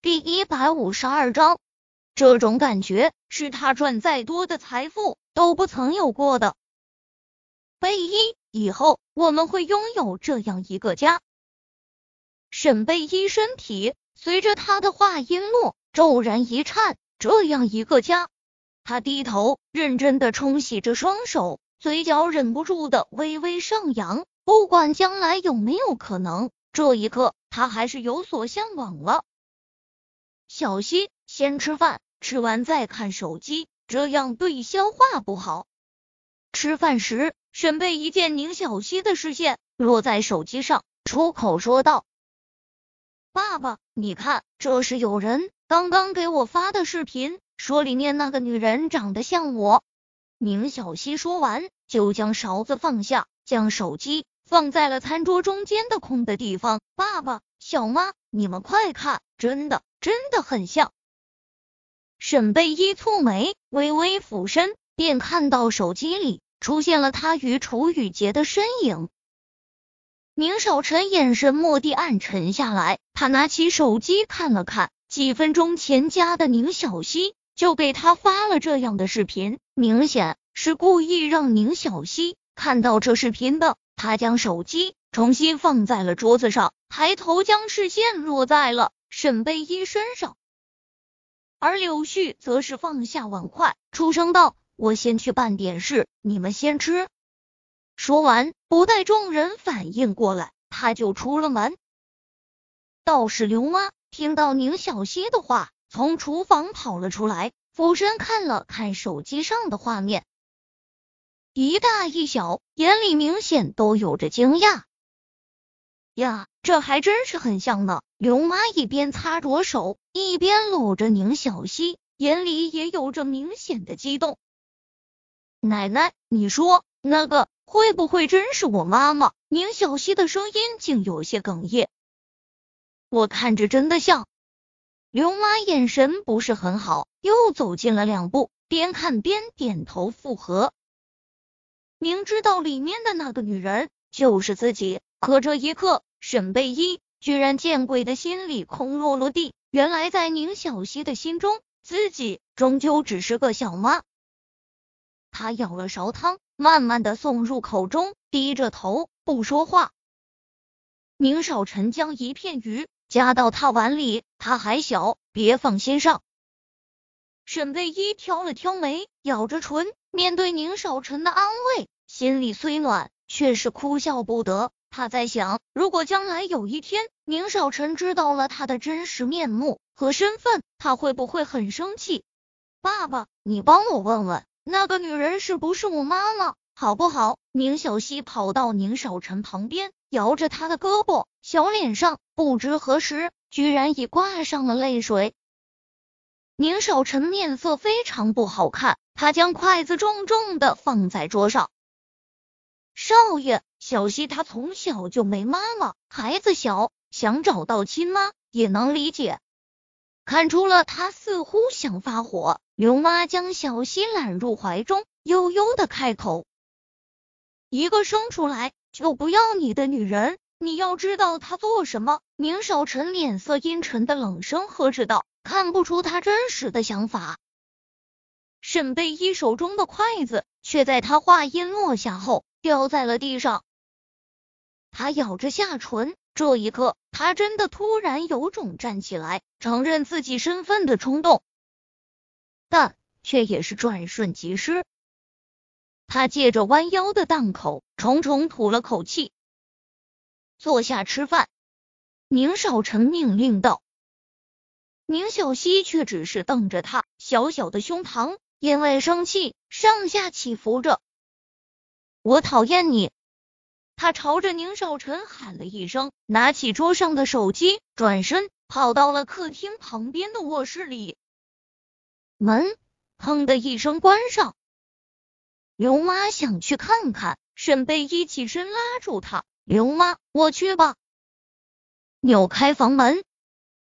第一百五十二章，这种感觉是他赚再多的财富都不曾有过的。贝依，以后我们会拥有这样一个家。沈贝依身体随着他的话音落，骤然一颤。这样一个家，他低头认真的冲洗着双手，嘴角忍不住的微微上扬。不管将来有没有可能，这一刻他还是有所向往了。小溪，先吃饭，吃完再看手机，这样对消化不好。吃饭时，沈贝一见宁小溪的视线落在手机上，出口说道：“爸爸，你看，这是有人刚刚给我发的视频，说里面那个女人长得像我。”宁小溪说完，就将勺子放下，将手机放在了餐桌中间的空的地方。爸爸，小妈，你们快看，真的。真的很像。沈贝依蹙眉，微微俯身，便看到手机里出现了他与楚雨洁的身影。宁少臣眼神蓦地暗沉下来，他拿起手机看了看，几分钟前加的宁小溪就给他发了这样的视频，明显是故意让宁小溪看到这视频的。他将手机重新放在了桌子上，抬头将视线落在了。沈贝依身上，而柳絮则是放下碗筷，出声道：“我先去办点事，你们先吃。”说完，不待众人反应过来，他就出了门。道士刘妈听到宁小溪的话，从厨房跑了出来，俯身看了看手机上的画面，一大一小，眼里明显都有着惊讶。呀，这还真是很像呢。刘妈一边擦着手，一边搂着宁小溪，眼里也有着明显的激动。奶奶，你说那个会不会真是我妈妈？宁小溪的声音竟有些哽咽。我看着真的像。刘妈眼神不是很好，又走近了两步，边看边点头附和。明知道里面的那个女人就是自己，可这一刻，沈贝依。居然见鬼的心里空落落地，原来在宁小溪的心中，自己终究只是个小妈。他舀了勺汤，慢慢的送入口中，低着头不说话。宁少臣将一片鱼夹到他碗里，他还小，别放心上。沈贝依挑了挑眉，咬着唇，面对宁少臣的安慰，心里虽暖，却是哭笑不得。他在想，如果将来有一天宁少臣知道了他的真实面目和身份，他会不会很生气？爸爸，你帮我问问那个女人是不是我妈妈，好不好？宁小溪跑到宁少臣旁边，摇着他的胳膊，小脸上不知何时居然已挂上了泪水。宁少臣面色非常不好看，他将筷子重重的放在桌上。少爷。小溪她从小就没妈妈，孩子小，想找到亲妈也能理解。看出了他似乎想发火，刘妈将小溪揽入怀中，悠悠的开口：“一个生出来就不要你的女人，你要知道她做什么。”宁少臣脸色阴沉的冷声呵斥道：“看不出他真实的想法。”沈贝依手中的筷子却在他话音落下后掉在了地上。他咬着下唇，这一刻，他真的突然有种站起来承认自己身份的冲动，但却也是转瞬即逝。他借着弯腰的档口，重重吐了口气，坐下吃饭。宁少臣命令道。宁小溪却只是瞪着他，小小的胸膛因为生气上下起伏着。我讨厌你。他朝着宁少臣喊了一声，拿起桌上的手机，转身跑到了客厅旁边的卧室里。门砰的一声关上。刘妈想去看看，沈贝依起身拉住他：“刘妈，我去吧。”扭开房门，